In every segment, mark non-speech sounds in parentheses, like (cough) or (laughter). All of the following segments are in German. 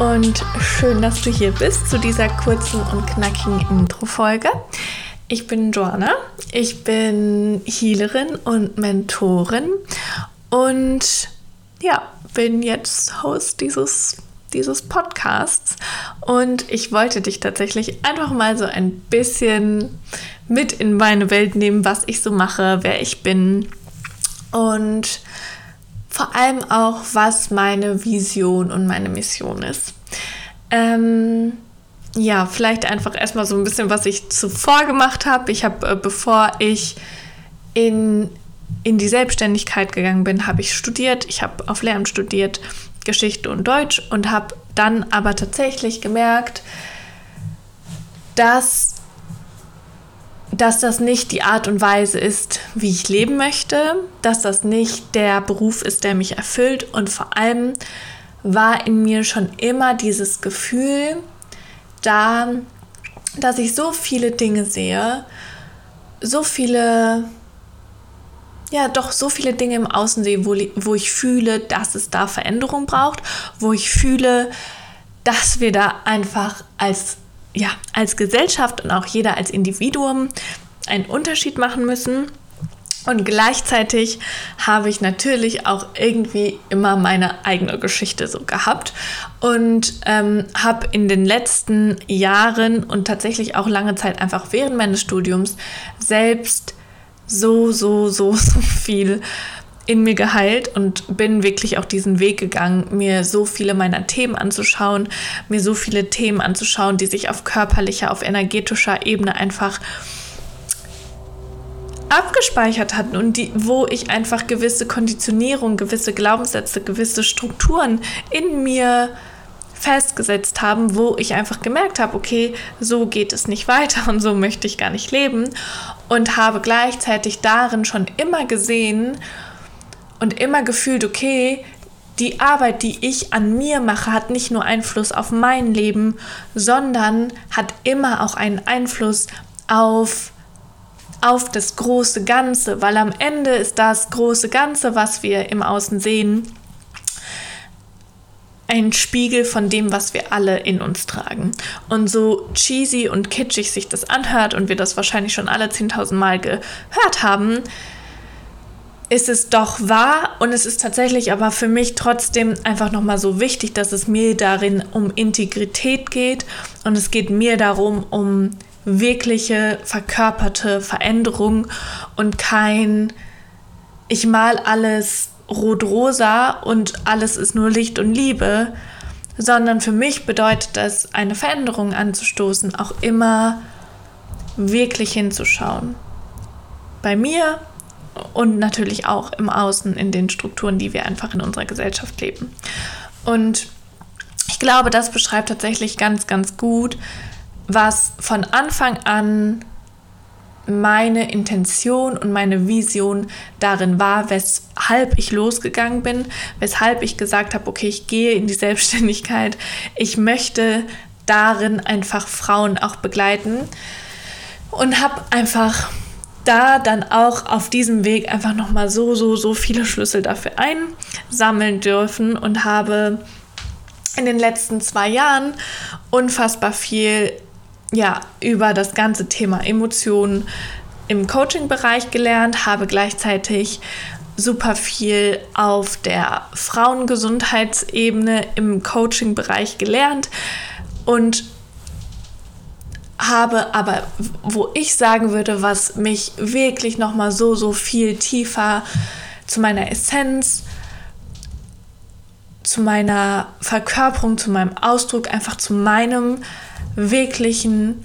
und schön, dass du hier bist zu dieser kurzen und knackigen Intro-Folge. Ich bin Joanna, ich bin Healerin und Mentorin und ja, bin jetzt Host dieses, dieses Podcasts und ich wollte dich tatsächlich einfach mal so ein bisschen mit in meine Welt nehmen, was ich so mache, wer ich bin und vor allem auch, was meine Vision und meine Mission ist. Ähm, ja, vielleicht einfach erstmal so ein bisschen, was ich zuvor gemacht habe. Ich habe, äh, bevor ich in, in die Selbstständigkeit gegangen bin, habe ich studiert. Ich habe auf Lehramt studiert, Geschichte und Deutsch und habe dann aber tatsächlich gemerkt, dass dass das nicht die Art und Weise ist, wie ich leben möchte, dass das nicht der Beruf ist, der mich erfüllt. Und vor allem war in mir schon immer dieses Gefühl da, dass ich so viele Dinge sehe, so viele, ja doch so viele Dinge im Außen sehe, wo, wo ich fühle, dass es da Veränderung braucht, wo ich fühle, dass wir da einfach als ja, als Gesellschaft und auch jeder als Individuum einen Unterschied machen müssen. Und gleichzeitig habe ich natürlich auch irgendwie immer meine eigene Geschichte so gehabt und ähm, habe in den letzten Jahren und tatsächlich auch lange Zeit einfach während meines Studiums selbst so, so, so, so viel in mir geheilt und bin wirklich auch diesen Weg gegangen, mir so viele meiner Themen anzuschauen, mir so viele Themen anzuschauen, die sich auf körperlicher, auf energetischer Ebene einfach abgespeichert hatten und die, wo ich einfach gewisse Konditionierung, gewisse Glaubenssätze, gewisse Strukturen in mir festgesetzt haben, wo ich einfach gemerkt habe, okay, so geht es nicht weiter und so möchte ich gar nicht leben und habe gleichzeitig darin schon immer gesehen, und immer gefühlt, okay, die Arbeit, die ich an mir mache, hat nicht nur Einfluss auf mein Leben, sondern hat immer auch einen Einfluss auf, auf das große Ganze, weil am Ende ist das große Ganze, was wir im Außen sehen, ein Spiegel von dem, was wir alle in uns tragen. Und so cheesy und kitschig sich das anhört und wir das wahrscheinlich schon alle 10.000 Mal gehört haben, ist es doch wahr und es ist tatsächlich aber für mich trotzdem einfach nochmal so wichtig, dass es mir darin um Integrität geht und es geht mir darum, um wirkliche verkörperte Veränderung und kein ich mal alles rot-rosa und alles ist nur Licht und Liebe, sondern für mich bedeutet das, eine Veränderung anzustoßen, auch immer wirklich hinzuschauen. Bei mir und natürlich auch im Außen in den Strukturen, die wir einfach in unserer Gesellschaft leben. Und ich glaube, das beschreibt tatsächlich ganz, ganz gut, was von Anfang an meine Intention und meine Vision darin war, weshalb ich losgegangen bin, weshalb ich gesagt habe, okay, ich gehe in die Selbstständigkeit, ich möchte darin einfach Frauen auch begleiten und habe einfach da dann auch auf diesem Weg einfach nochmal so, so, so viele Schlüssel dafür einsammeln dürfen und habe in den letzten zwei Jahren unfassbar viel ja, über das ganze Thema Emotionen im Coaching-Bereich gelernt, habe gleichzeitig super viel auf der Frauengesundheitsebene im Coaching-Bereich gelernt und habe, aber wo ich sagen würde, was mich wirklich noch mal so so viel tiefer zu meiner Essenz, zu meiner Verkörperung, zu meinem Ausdruck, einfach zu meinem wirklichen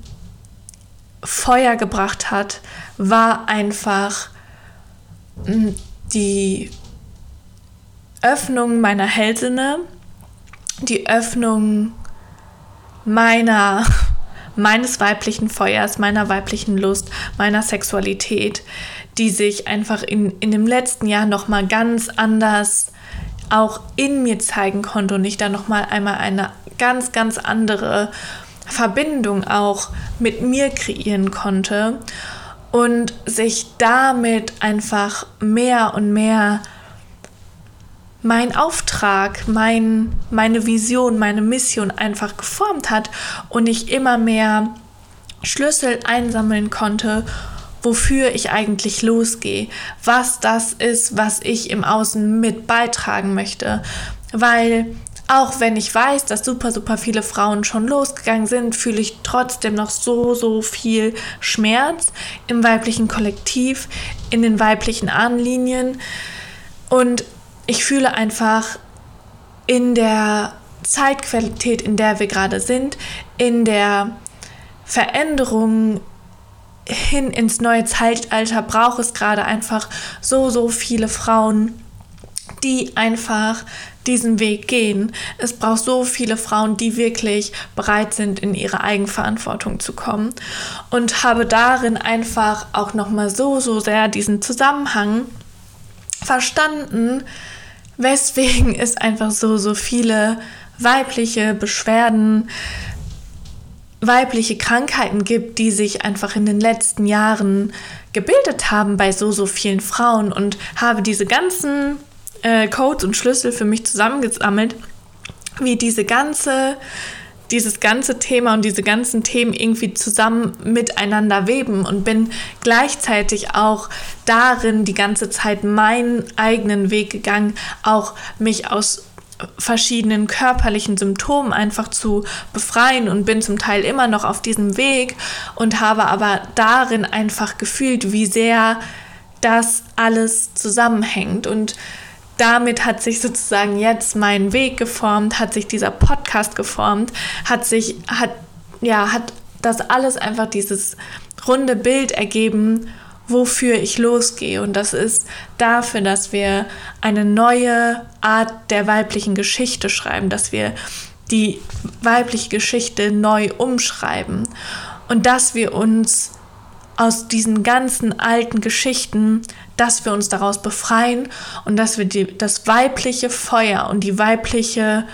Feuer gebracht hat, war einfach hm, die Öffnung meiner Hellsinne, die Öffnung meiner meines weiblichen Feuers, meiner weiblichen Lust, meiner Sexualität, die sich einfach in, in dem letzten Jahr nochmal ganz anders auch in mir zeigen konnte und ich da nochmal einmal eine ganz, ganz andere Verbindung auch mit mir kreieren konnte und sich damit einfach mehr und mehr mein Auftrag, mein, meine Vision, meine Mission einfach geformt hat und ich immer mehr Schlüssel einsammeln konnte, wofür ich eigentlich losgehe, was das ist, was ich im Außen mit beitragen möchte. Weil auch wenn ich weiß, dass super, super viele Frauen schon losgegangen sind, fühle ich trotzdem noch so, so viel Schmerz im weiblichen Kollektiv, in den weiblichen Ahnenlinien. Und ich fühle einfach in der Zeitqualität, in der wir gerade sind, in der Veränderung hin ins neue Zeitalter braucht es gerade einfach so, so viele Frauen, die einfach diesen Weg gehen. Es braucht so viele Frauen, die wirklich bereit sind, in ihre Eigenverantwortung zu kommen. Und habe darin einfach auch nochmal so, so sehr diesen Zusammenhang verstanden, weswegen es einfach so, so viele weibliche Beschwerden, weibliche Krankheiten gibt, die sich einfach in den letzten Jahren gebildet haben bei so, so vielen Frauen. Und habe diese ganzen äh, Codes und Schlüssel für mich zusammengesammelt, wie diese ganze dieses ganze Thema und diese ganzen Themen irgendwie zusammen miteinander weben und bin gleichzeitig auch darin die ganze Zeit meinen eigenen Weg gegangen, auch mich aus verschiedenen körperlichen Symptomen einfach zu befreien und bin zum Teil immer noch auf diesem Weg und habe aber darin einfach gefühlt, wie sehr das alles zusammenhängt und damit hat sich sozusagen jetzt mein Weg geformt, hat sich dieser Podcast geformt, hat sich, hat, ja, hat das alles einfach dieses runde Bild ergeben, wofür ich losgehe. Und das ist dafür, dass wir eine neue Art der weiblichen Geschichte schreiben, dass wir die weibliche Geschichte neu umschreiben und dass wir uns aus diesen ganzen alten Geschichten, dass wir uns daraus befreien und dass wir die, das weibliche Feuer und die weibliche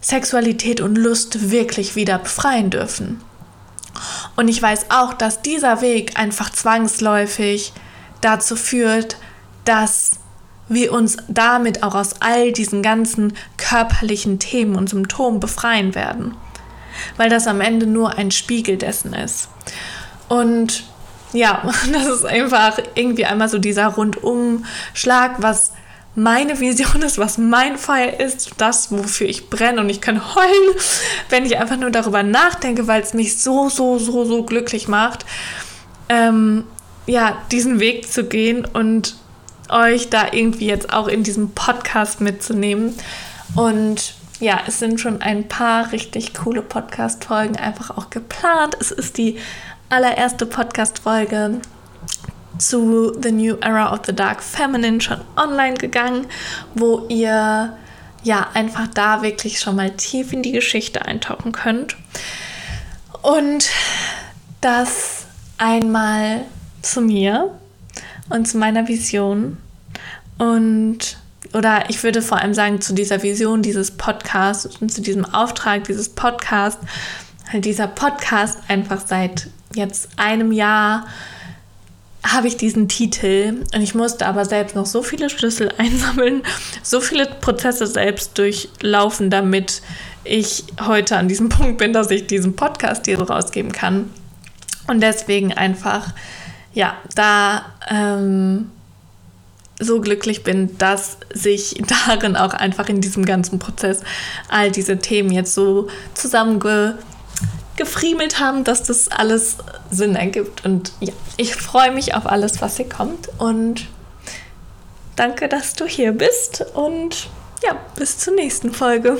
Sexualität und Lust wirklich wieder befreien dürfen. Und ich weiß auch, dass dieser Weg einfach zwangsläufig dazu führt, dass wir uns damit auch aus all diesen ganzen körperlichen Themen und Symptomen befreien werden. Weil das am Ende nur ein Spiegel dessen ist. Und ja, (laughs) das ist einfach irgendwie einmal so dieser Rundumschlag, was meine Vision ist, was mein Feuer ist, das, wofür ich brenne und ich kann heulen, wenn ich einfach nur darüber nachdenke, weil es mich so, so, so, so glücklich macht, ähm, ja, diesen Weg zu gehen und euch da irgendwie jetzt auch in diesem Podcast mitzunehmen. Und ja, es sind schon ein paar richtig coole Podcast-Folgen einfach auch geplant. Es ist die allererste Podcast-Folge zu The New Era of the Dark Feminine schon online gegangen, wo ihr ja einfach da wirklich schon mal tief in die Geschichte eintauchen könnt. Und das einmal zu mir und zu meiner Vision und oder ich würde vor allem sagen zu dieser Vision dieses Podcasts und zu diesem Auftrag dieses Podcasts, halt dieser Podcast einfach seit jetzt einem Jahr habe ich diesen Titel und ich musste aber selbst noch so viele Schlüssel (laughs) einsammeln, so viele Prozesse selbst durchlaufen, damit ich heute an diesem (laughs) Punkt bin, dass ich diesen Podcast hier so rausgeben kann. Und deswegen einfach, ja, da ähm, so glücklich bin, dass sich (laughs) darin auch einfach in diesem ganzen Prozess all diese Themen jetzt so zusammenge gefriemelt haben, dass das alles Sinn ergibt. Und ja, ich freue mich auf alles, was hier kommt. Und danke, dass du hier bist. Und ja, bis zur nächsten Folge.